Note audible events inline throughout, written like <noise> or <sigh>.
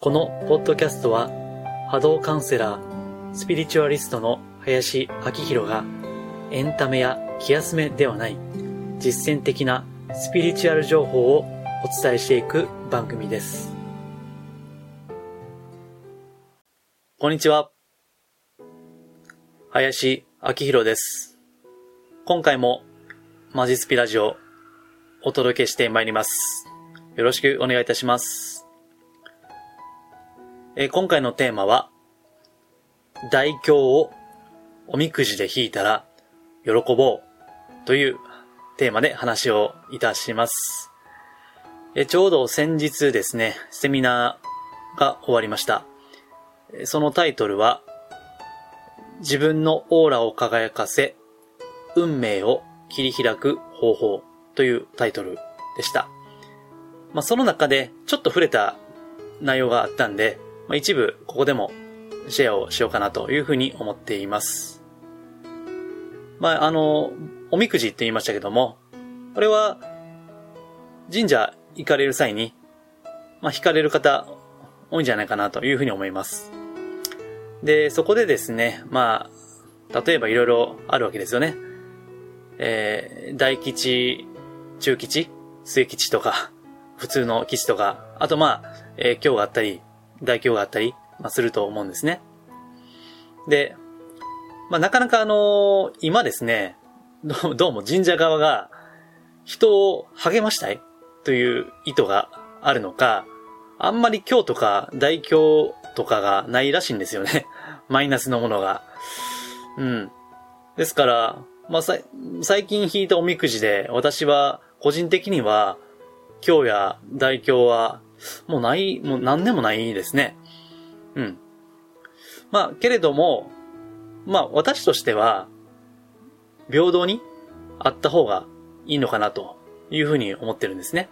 このポッドキャストは波動カウンセラー、スピリチュアリストの林明宏がエンタメや気休めではない実践的なスピリチュアル情報をお伝えしていく番組です。こんにちは。林明宏です。今回もマジスピラジオお届けしてまいります。よろしくお願いいたします。え今回のテーマは、大凶をおみくじで引いたら喜ぼうというテーマで話をいたします。えちょうど先日ですね、セミナーが終わりました。そのタイトルは、自分のオーラを輝かせ、運命を切り開く方法というタイトルでした。まあ、その中でちょっと触れた内容があったんで、まあ、一部ここでもシェアをしようかなというふうに思っています。まあ、あの、おみくじって言いましたけども、これは神社行かれる際に、まあ、引かれる方多いんじゃないかなというふうに思います。で、そこでですね、まあ、例えばいろいろあるわけですよね。えー、大吉、中吉、末吉とか、普通の吉とか、あとまあ、えー、今日があったり、大凶があったり、まあ、すると思うんですね。で、まあ、なかなかあのー、今ですね、どうも神社側が人を励ましたいという意図があるのか、あんまり今日とか大凶とかがないらしいんですよね。<laughs> マイナスのものが。うん。ですから、まあ、さ最近引いたおみくじで、私は個人的には、今日や大凶はもうない、もう何でもないですね。うん。まあ、けれども、まあ、私としては、平等にあった方がいいのかなというふうに思ってるんですね。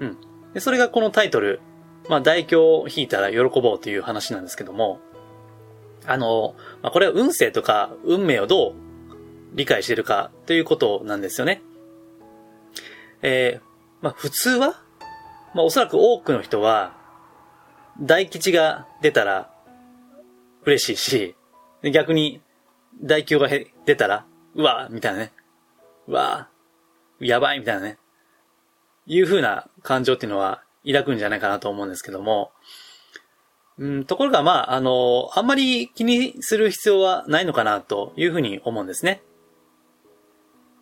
うん。で、それがこのタイトル、まあ、大凶を引いたら喜ぼうという話なんですけども、あの、まあ、これは運勢とか運命をどう理解してるかということなんですよね。えー、まあ、普通はまあおそらく多くの人は、大吉が出たら嬉しいし、逆に大凶が出たら、うわみたいなね。うわやばいみたいなね。いう風な感情っていうのは抱くんじゃないかなと思うんですけども、うん、ところがまあ、あの、あんまり気にする必要はないのかなというふうに思うんですね。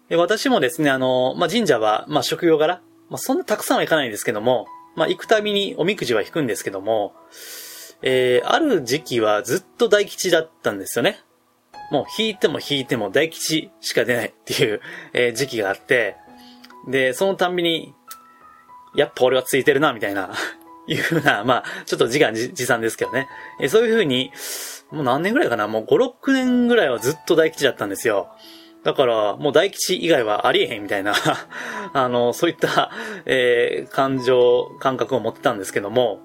で私もですね、あの、まあ、神社は、まあ、職業柄、まあ、そんなたくさんは行かないんですけども、まあ、行くたびにおみくじは引くんですけども、えー、ある時期はずっと大吉だったんですよね。もう引いても引いても大吉しか出ないっていう、えー、時期があって、で、そのたんびに、やっぱ俺はついてるな、みたいな、<laughs> いうふうな、まあ、ちょっと時間持参ですけどね。えー、そういうふうに、もう何年ぐらいかなもう5、6年ぐらいはずっと大吉だったんですよ。だから、もう大吉以外はありえへんみたいな <laughs> あの、そういった、えー、感情、感覚を持ってたんですけども、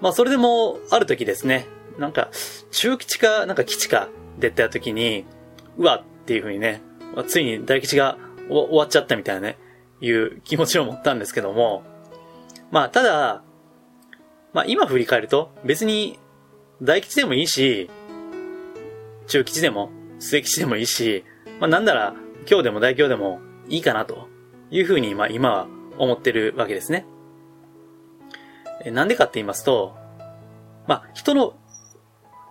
まあ、それでも、ある時ですね、なんか、中吉か、なんか吉か、出た時に、うわっていう風にね、ついに大吉が終わっちゃったみたいなね、いう気持ちを持ったんですけども、まあ、ただ、まあ、今振り返ると、別に、大吉でもいいし、中吉でも、末吉でもいいし、まあなんなら今日でも大今日でもいいかなというふうにまあ今は思ってるわけですね。なんでかって言いますと、まあ人の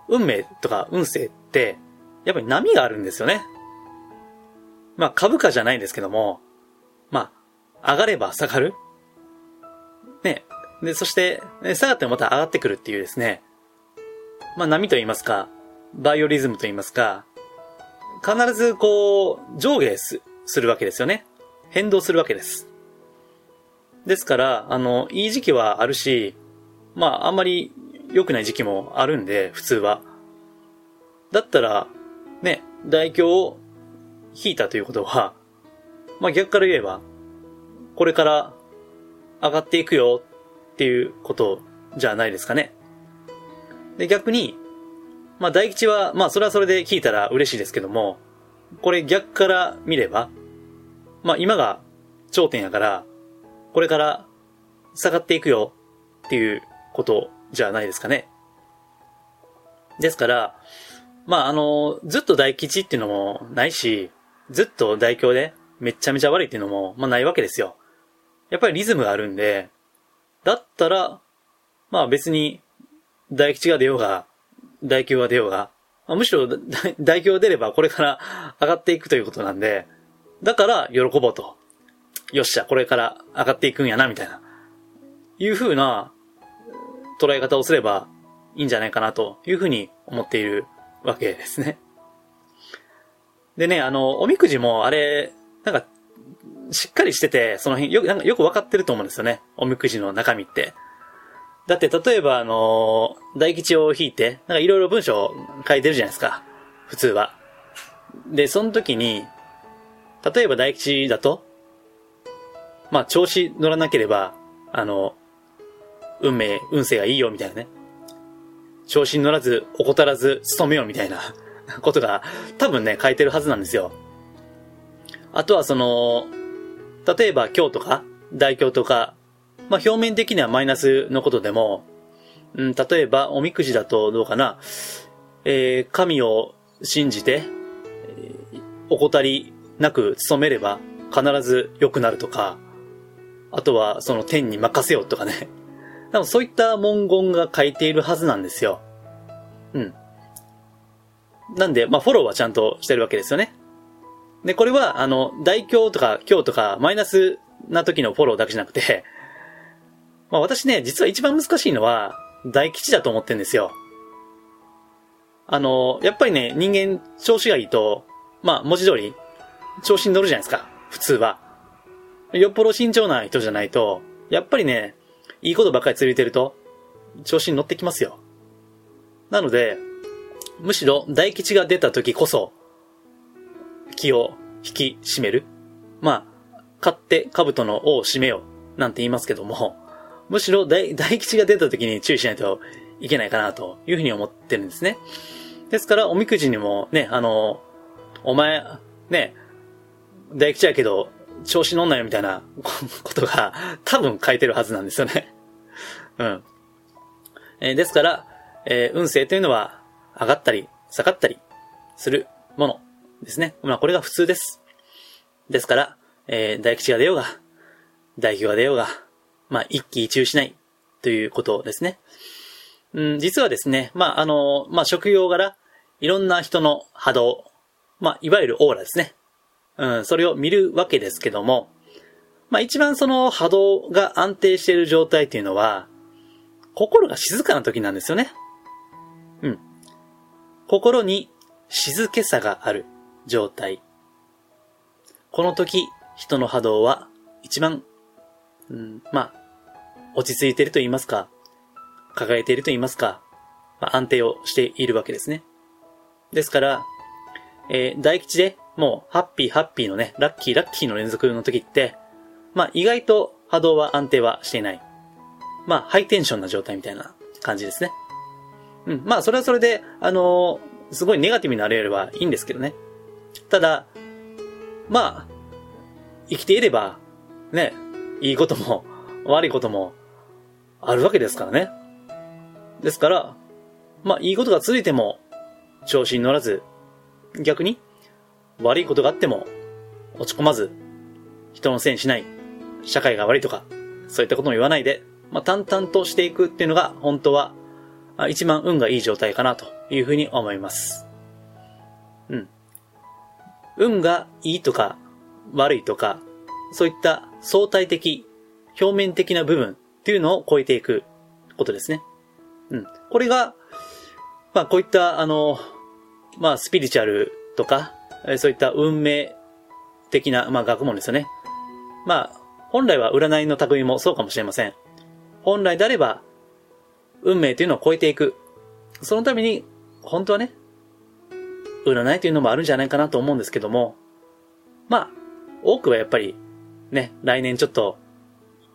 運命とか運勢ってやっぱり波があるんですよね。まあ株価じゃないんですけども、まあ上がれば下がる。ね。で、そして、下がってもまた上がってくるっていうですね。まあ波と言いますか、バイオリズムと言いますか、必ずこう、上下するわけですよね。変動するわけです。ですから、あの、いい時期はあるし、まあ、あんまり良くない時期もあるんで、普通は。だったら、ね、大凶を引いたということは、まあ逆から言えば、これから上がっていくよっていうことじゃないですかね。で、逆に、まあ大吉は、まあそれはそれで聞いたら嬉しいですけども、これ逆から見れば、まあ今が頂点やから、これから下がっていくよっていうことじゃないですかね。ですから、まあ、あの、ずっと大吉っていうのもないし、ずっと大凶でめちゃめちゃ悪いっていうのも、まあないわけですよ。やっぱりリズムがあるんで、だったら、まあ別に、大吉が出ようが、大凶が出ようが、むしろ <laughs> 大凶が出ればこれから <laughs> 上がっていくということなんで、だから喜ぼうと。よっしゃ、これから上がっていくんやな、みたいな。いう風な捉え方をすればいいんじゃないかなという風に思っているわけですね。でね、あの、おみくじもあれ、なんか、しっかりしてて、その辺、よく、なんかよくわかってると思うんですよね。おみくじの中身って。だって、例えば、あの、大吉を引いて、なんかいろいろ文章書いてるじゃないですか。普通は。で、その時に、例えば大吉だと、まあ、調子乗らなければ、あの、運命、運勢がいいよ、みたいなね。調子に乗らず、怠らず、努めよう、みたいな <laughs> ことが、多分ね、書いてるはずなんですよ。あとはその、例えば今日とか、大凶とか、まあ表面的にはマイナスのことでも、うん、例えばおみくじだとどうかな、えー、神を信じて、えー、怠りなく努めれば必ず良くなるとか、あとはその天に任せよとかね。<laughs> 多分そういった文言が書いているはずなんですよ。うん。なんで、まあ、フォローはちゃんとしてるわけですよね。で、これは、あの、大凶とか強とかマイナスな時のフォローだけじゃなくて、まあ、私ね、実は一番難しいのは、大吉だと思ってんですよ。あの、やっぱりね、人間調子がいいと、まあ、文字通り、調子に乗るじゃないですか。普通は。よっぽど慎重な人じゃないと、やっぱりね、いいことばっかり続いてると、調子に乗ってきますよ。なので、むしろ大吉が出た時こそ、気を引き締める。まあ、勝って兜の尾を締めよう、なんて言いますけども、むしろ <laughs> 大吉が出た時に注意しないといけないかなというふうに思ってるんですね。ですから、おみくじにもね、あの、お前、ね、大吉やけど、調子乗んなよみたいな <laughs> ことが多分書いてるはずなんですよね。<laughs> うん。えー、ですから、えー、運勢というのは上がったり下がったりするものですね。まあこれが普通です。ですから、えー、大吉が出ようが、大凶が出ようが、まあ一喜一憂しないということですね。うん、実はですね、まああの、まあ職業柄、いろんな人の波動、まあいわゆるオーラですね。うん、それを見るわけですけども、まあ一番その波動が安定している状態っていうのは、心が静かな時なんですよね。うん。心に静けさがある状態。この時、人の波動は一番、うん、まあ、落ち着いていると言いますか、輝いていると言いますか、まあ、安定をしているわけですね。ですから、えー、大吉でもう、ハッピーハッピーのね、ラッキーラッキーの連続の時って、まあ、意外と波動は安定はしていない。まあ、ハイテンションな状態みたいな感じですね。うん。まあ、それはそれで、あのー、すごいネガティブになれればいいんですけどね。ただ、まあ、生きていれば、ね、いいことも、<laughs> 悪いことも、あるわけですからね。ですから、まあ、いいことが続いても、調子に乗らず、逆に、悪いことがあっても、落ち込まず、人のせいにしない、社会が悪いとか、そういったことも言わないで、まあ、淡々としていくっていうのが、本当は、一番運がいい状態かなというふうに思います。うん。運がいいとか、悪いとか、そういった相対的、表面的な部分っていうのを超えていくことですね。うん。これが、まあこういった、あの、まあスピリチュアルとか、そういった運命的な、まあ、学問ですよね。まあ、本来は占いの類もそうかもしれません。本来であれば、運命というのを超えていく。そのために、本当はね、占いというのもあるんじゃないかなと思うんですけども、まあ、多くはやっぱり、ね、来年ちょっと、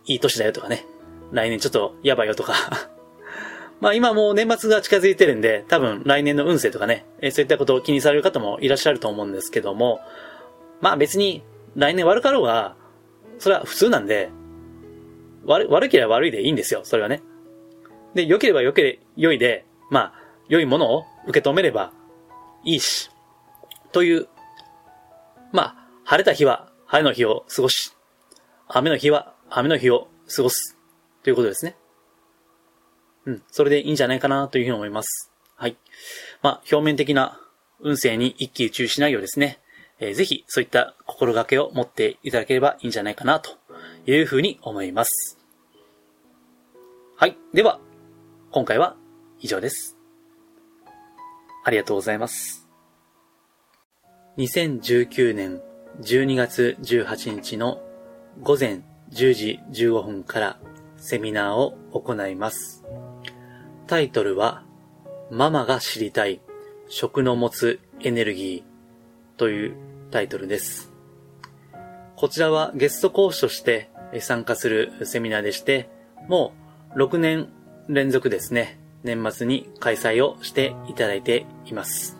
いい年だよとかね、来年ちょっとやばいよとか。<laughs> まあ今もう年末が近づいてるんで、多分来年の運勢とかね、えそういったことを気にされる方もいらっしゃると思うんですけども、まあ別に来年悪かろうが、それは普通なんで、悪、悪ければ悪いでいいんですよ、それはね。で、良ければ良けれ、良いで、まあ、良いものを受け止めればいいし、という、まあ、晴れた日は晴れの日を過ごし、雨の日は雨の日を過ごす、ということですね。うん、それでいいんじゃないかなというふうに思います。はい。まあ、表面的な運勢に一喜一憂しないようですね。えー、ぜひ、そういった心がけを持っていただければいいんじゃないかなというふうに思います。はい。では、今回は以上です。ありがとうございます。2019年12月18日の午前10時15分からセミナーを行います。タイトルは、ママが知りたい食の持つエネルギーというタイトルです。こちらはゲスト講師として参加するセミナーでして、もう6年連続ですね、年末に開催をしていただいています。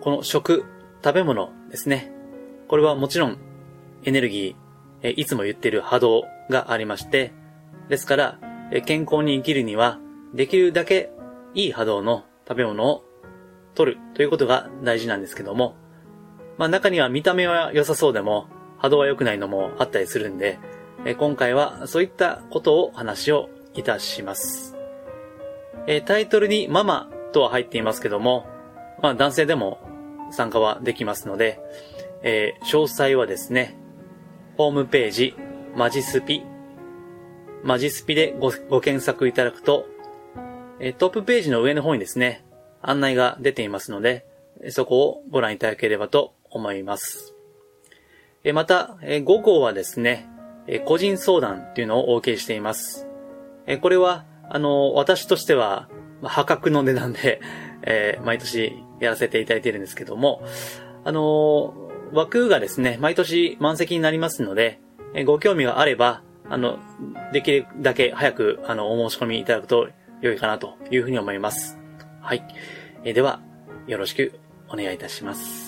この食、食べ物ですね。これはもちろんエネルギー、いつも言ってる波動がありまして、ですから、健康に生きるには、できるだけいい波動の食べ物を取るということが大事なんですけども、まあ中には見た目は良さそうでも、波動は良くないのもあったりするんで、今回はそういったことを話をいたします。タイトルにママとは入っていますけども、まあ男性でも参加はできますので、えー、詳細はですね、ホームページ、マジスピ、マジスピでごご検索いただくと、え、トップページの上の方にですね、案内が出ていますので、そこをご覧いただければと思います。え、また、え、午後はですね、え、個人相談っていうのをお受けしています。え、これは、あの、私としては、破格の値段で、え、毎年やらせていただいているんですけども、あの枠がですね、毎年満席になりますので、えご興味があれば、あの、できるだけ早く、あの、お申し込みいただくと良いかなというふうに思います。はい。えでは、よろしくお願いいたします。